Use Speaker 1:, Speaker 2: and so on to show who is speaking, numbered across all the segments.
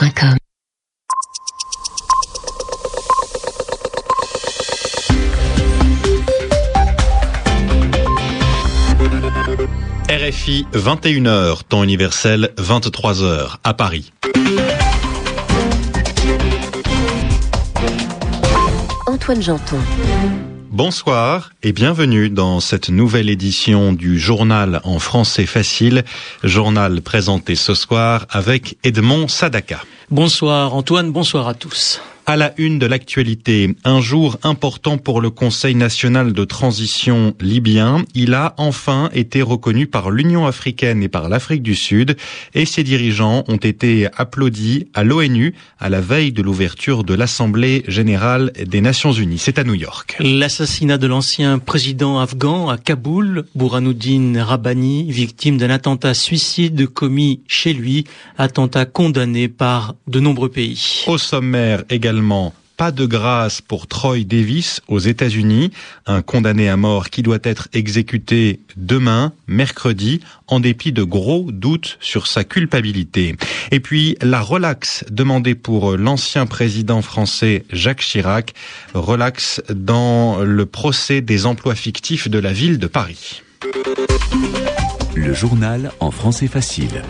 Speaker 1: rfi.fr.com.
Speaker 2: RFI 21h, temps universel 23h à Paris.
Speaker 1: Antoine Janton.
Speaker 2: Bonsoir et bienvenue dans cette nouvelle édition du journal en français facile, journal présenté ce soir avec Edmond Sadaka.
Speaker 3: Bonsoir Antoine, bonsoir à tous.
Speaker 2: À la une de l'actualité, un jour important pour le Conseil national de transition libyen. Il a enfin été reconnu par l'Union africaine et par l'Afrique du Sud et ses dirigeants ont été applaudis à l'ONU à la veille de l'ouverture de l'Assemblée générale des Nations unies. C'est à New York.
Speaker 3: L'assassinat de l'ancien président afghan à Kaboul, Burhanuddin Rabbani, victime d'un attentat suicide commis chez lui, attentat condamné par de nombreux pays.
Speaker 2: Au sommaire également pas de grâce pour Troy Davis aux États-Unis, un condamné à mort qui doit être exécuté demain, mercredi, en dépit de gros doutes sur sa culpabilité. Et puis la relaxe demandée pour l'ancien président français Jacques Chirac, relaxe dans le procès des emplois fictifs de la ville de Paris.
Speaker 4: Le journal en français facile.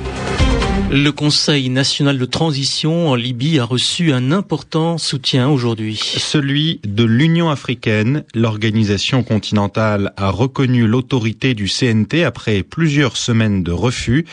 Speaker 3: Le Conseil national de transition en Libye a reçu un important soutien aujourd'hui.
Speaker 2: Celui de l'Union africaine. L'organisation continentale a reconnu l'autorité du CNT après plusieurs semaines de refus.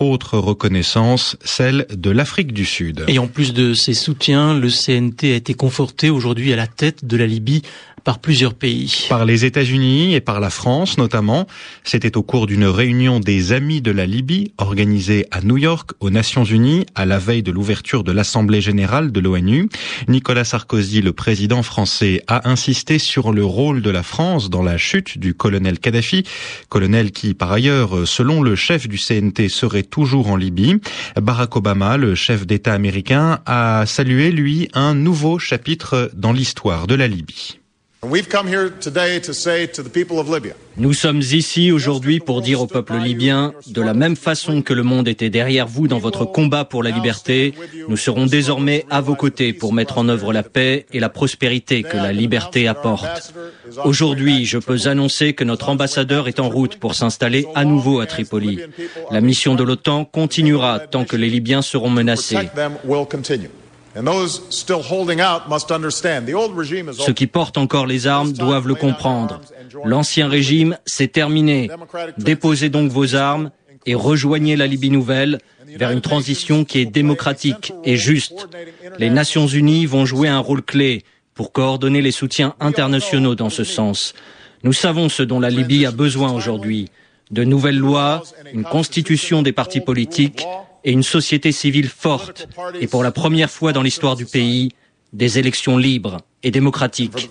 Speaker 2: Autre reconnaissance, celle de l'Afrique du Sud.
Speaker 3: Et en plus de ces soutiens, le CNT a été conforté aujourd'hui à la tête de la Libye par plusieurs pays.
Speaker 2: Par les États-Unis et par la France notamment. C'était au cours d'une réunion des Amis de la Libye organisée à New York aux Nations Unies à la veille de l'ouverture de l'Assemblée générale de l'ONU. Nicolas Sarkozy, le président français, a insisté sur le rôle de la France dans la chute du colonel Kadhafi, colonel qui par ailleurs, selon le chef du CNT, serait toujours en Libye. Barack Obama, le chef d'État américain, a salué, lui, un nouveau chapitre dans l'histoire de la Libye.
Speaker 5: Nous sommes ici aujourd'hui pour dire au peuple libyen, de la même façon que le monde était derrière vous dans votre combat pour la liberté, nous serons désormais à vos côtés pour mettre en œuvre la paix et la prospérité que la liberté apporte. Aujourd'hui, je peux annoncer que notre ambassadeur est en route pour s'installer à nouveau à Tripoli. La mission de l'OTAN continuera tant que les Libyens seront menacés. Ceux qui portent encore les armes doivent le comprendre. L'ancien régime, c'est terminé. Déposez donc vos armes et rejoignez la Libye nouvelle vers une transition qui est démocratique et juste. Les Nations Unies vont jouer un rôle clé pour coordonner les soutiens internationaux dans ce sens. Nous savons ce dont la Libye a besoin aujourd'hui. De nouvelles lois, une constitution des partis politiques, et une société civile forte et pour la première fois dans l'histoire du pays, des élections libres et démocratiques.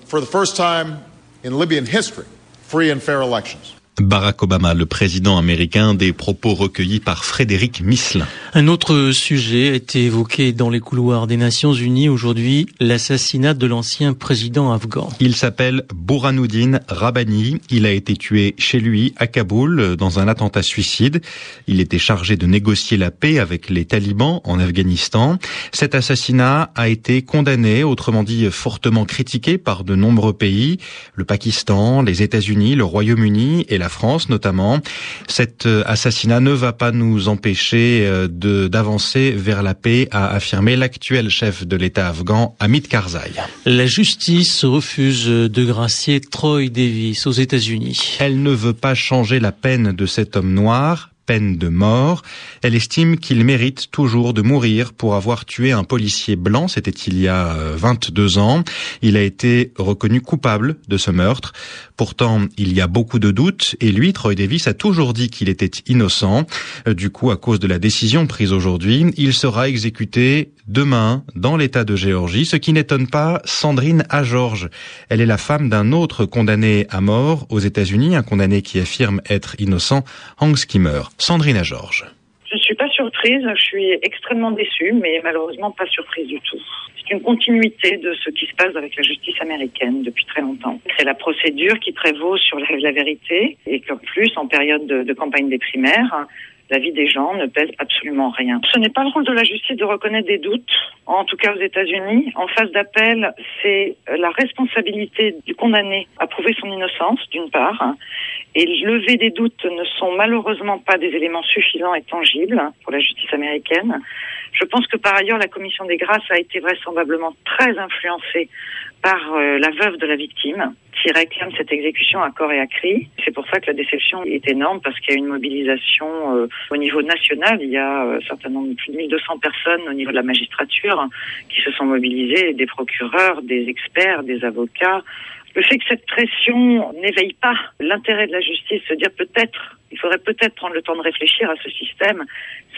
Speaker 2: Barack Obama, le président américain, des propos recueillis par Frédéric Misselin.
Speaker 3: Un autre sujet a été évoqué dans les couloirs des Nations Unies aujourd'hui, l'assassinat de l'ancien président afghan.
Speaker 2: Il s'appelle Burhanuddin Rabbani. Il a été tué chez lui à Kaboul dans un attentat suicide. Il était chargé de négocier la paix avec les talibans en Afghanistan. Cet assassinat a été condamné, autrement dit fortement critiqué par de nombreux pays, le Pakistan, les États-Unis, le Royaume-Uni et la France notamment. Cet assassinat ne va pas nous empêcher de d'avancer vers la paix, a affirmé l'actuel chef de l'État afghan, Hamid Karzai.
Speaker 3: La justice refuse de gracier Troy Davis aux États-Unis.
Speaker 2: Elle ne veut pas changer la peine de cet homme noir, peine de mort. Elle estime qu'il mérite toujours de mourir pour avoir tué un policier blanc. C'était il y a 22 ans. Il a été reconnu coupable de ce meurtre. Pourtant, il y a beaucoup de doutes et lui, Troy Davis, a toujours dit qu'il était innocent. Du coup, à cause de la décision prise aujourd'hui, il sera exécuté demain dans l'État de Géorgie, ce qui n'étonne pas Sandrine George. Elle est la femme d'un autre condamné à mort aux États-Unis, un condamné qui affirme être innocent, Hank Skimmer. Sandrine George.
Speaker 6: Je ne suis pas surprise, je suis extrêmement déçue, mais malheureusement pas surprise du tout. C'est une continuité de ce qui se passe avec la justice américaine depuis très longtemps. C'est la procédure qui prévaut sur la, vérité et qu'en plus, en période de, de campagne des primaires, la vie des gens ne pèse absolument rien. Ce n'est pas le rôle de la justice de reconnaître des doutes, en tout cas aux États-Unis. En phase d'appel, c'est la responsabilité du condamné à prouver son innocence, d'une part, et lever des doutes ne sont malheureusement pas des éléments suffisants et tangibles pour la justice américaine. Je pense que par ailleurs, la commission des grâces a été vraisemblablement très influencée par euh, la veuve de la victime qui réclame cette exécution à corps et à cri. C'est pour ça que la déception est énorme parce qu'il y a une mobilisation euh, au niveau national. Il y a euh, certainement plus de 1200 personnes au niveau de la magistrature qui se sont mobilisées, des procureurs, des experts, des avocats. Le fait que cette pression n'éveille pas l'intérêt de la justice, se dire peut-être, il faudrait peut-être prendre le temps de réfléchir à ce système,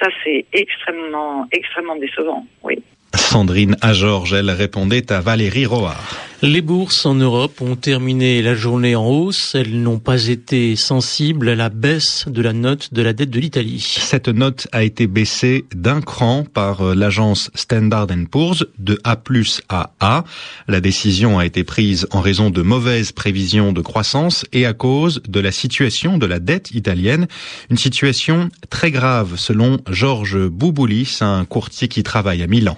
Speaker 6: ça c'est extrêmement, extrêmement décevant, oui.
Speaker 2: Sandrine Ajorge, elle répondait à Valérie Roard.
Speaker 3: Les bourses en Europe ont terminé la journée en hausse. Elles n'ont pas été sensibles à la baisse de la note de la dette de l'Italie.
Speaker 2: Cette note a été baissée d'un cran par euh, l'agence Standard Poor's de A+, à A. La décision a été prise en raison de mauvaises prévisions de croissance et à cause de la situation de la dette italienne. Une situation très grave selon Georges Bouboulis, un courtier qui travaille à Milan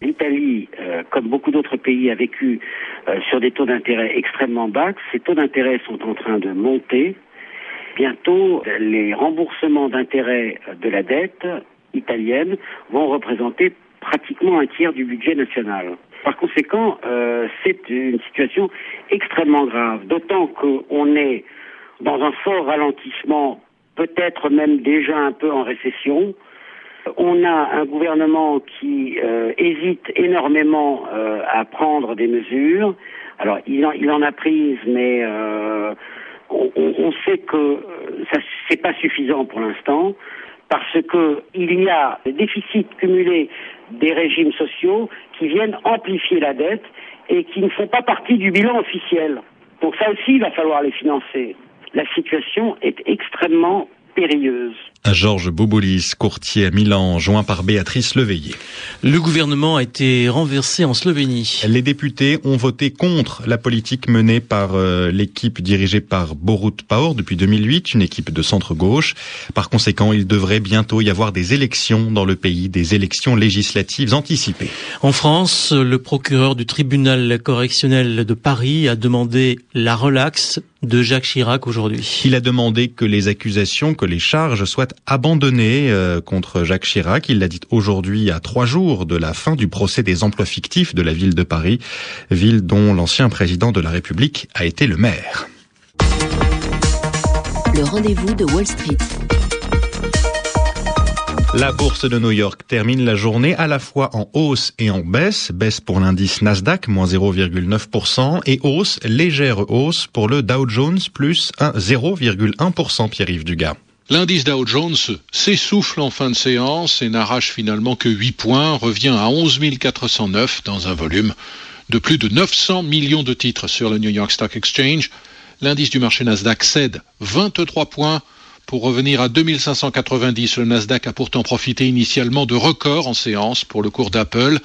Speaker 7: l'Italie, euh, comme beaucoup d'autres pays, a vécu euh, sur des taux d'intérêt extrêmement bas. Ces taux d'intérêt sont en train de monter. Bientôt, les remboursements d'intérêts de la dette italienne vont représenter pratiquement un tiers du budget national. Par conséquent, euh, c'est une situation extrêmement grave, d'autant qu'on est dans un fort ralentissement, peut-être même déjà un peu en récession, on a un gouvernement qui euh, hésite énormément euh, à prendre des mesures. Alors, il en, a prise, mais euh, on, sait que ça c'est pas suffisant pour l'instant parce que il y a des déficits cumulés des régimes sociaux qui viennent amplifier la dette et qui ne font pas partie du bilan officiel. Donc ça aussi, il va falloir les financer. La situation est extrêmement périlleuse.
Speaker 2: Georges Boboulis, courtier à Milan, joint par Béatrice Leveillé.
Speaker 3: Le gouvernement a été renversé en Slovénie.
Speaker 2: Les députés ont voté contre la politique menée par euh, l'équipe dirigée par Borut Pahor depuis 2008, une équipe de centre-gauche. Par conséquent, il devrait bientôt y avoir des élections dans le pays, des élections législatives anticipées.
Speaker 3: En France, le procureur du tribunal correctionnel de Paris a demandé la relaxe de Jacques Chirac aujourd'hui.
Speaker 2: Il a demandé que les accusations, que les charges soient abandonnées euh, contre Jacques Chirac. Il l'a dit aujourd'hui à trois jours de la fin du procès des emplois fictifs de la ville de Paris, ville dont l'ancien président de la République a été le maire.
Speaker 1: Le rendez-vous de Wall Street.
Speaker 2: La bourse de New York termine la journée à la fois en hausse et en baisse. Baisse pour l'indice Nasdaq, moins 0,9%, et hausse, légère hausse pour le Dow Jones, plus 0,1%, Pierre-Yves Dugas.
Speaker 8: L'indice Dow Jones s'essouffle en fin de séance et n'arrache finalement que 8 points, revient à 11 409 dans un volume de plus de 900 millions de titres sur le New York Stock Exchange. L'indice du marché Nasdaq cède 23 points pour revenir à 2590, le Nasdaq a pourtant profité initialement de records en séance pour le cours d'Apple.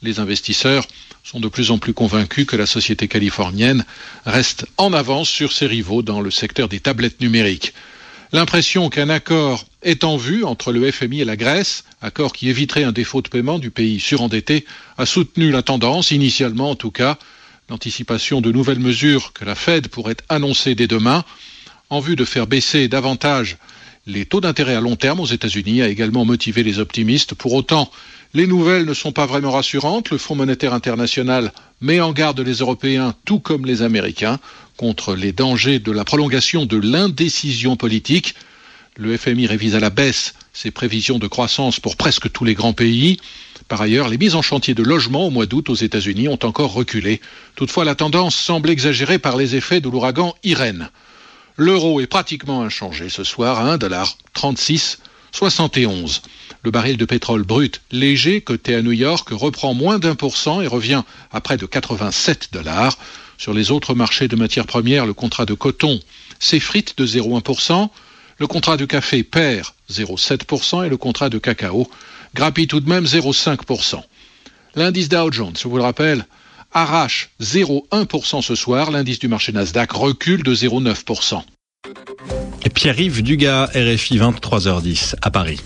Speaker 8: Les investisseurs sont de plus en plus convaincus que la société californienne reste en avance sur ses rivaux dans le secteur des tablettes numériques. L'impression qu'un accord est en vue entre le FMI et la Grèce, accord qui éviterait un défaut de paiement du pays surendetté, a soutenu la tendance, initialement en tout cas, l'anticipation de nouvelles mesures que la Fed pourrait annoncer dès demain en vue de faire baisser davantage les taux d'intérêt à long terme aux États-Unis a également motivé les optimistes. Pour autant, les nouvelles ne sont pas vraiment rassurantes. Le Fonds monétaire international met en garde les Européens, tout comme les Américains, contre les dangers de la prolongation de l'indécision politique. Le FMI révise à la baisse ses prévisions de croissance pour presque tous les grands pays. Par ailleurs, les mises en chantier de logements au mois d'août aux États-Unis ont encore reculé. Toutefois, la tendance semble exagérée par les effets de l'ouragan Irène. L'euro est pratiquement inchangé ce soir à 1,3671. Le baril de pétrole brut léger coté à New York reprend moins d'un pour cent et revient à près de 87 dollars. Sur les autres marchés de matières premières, le contrat de coton s'effrite de 0,1%, le contrat de café perd 0,7% et le contrat de cacao grappille tout de même 0,5%. L'indice Dow Jones, je vous le rappelle, arrache 0,1% ce soir, l'indice du marché Nasdaq recule de 0,9%.
Speaker 2: Et Pierre-Yves Dugas, RFI 23h10 à Paris.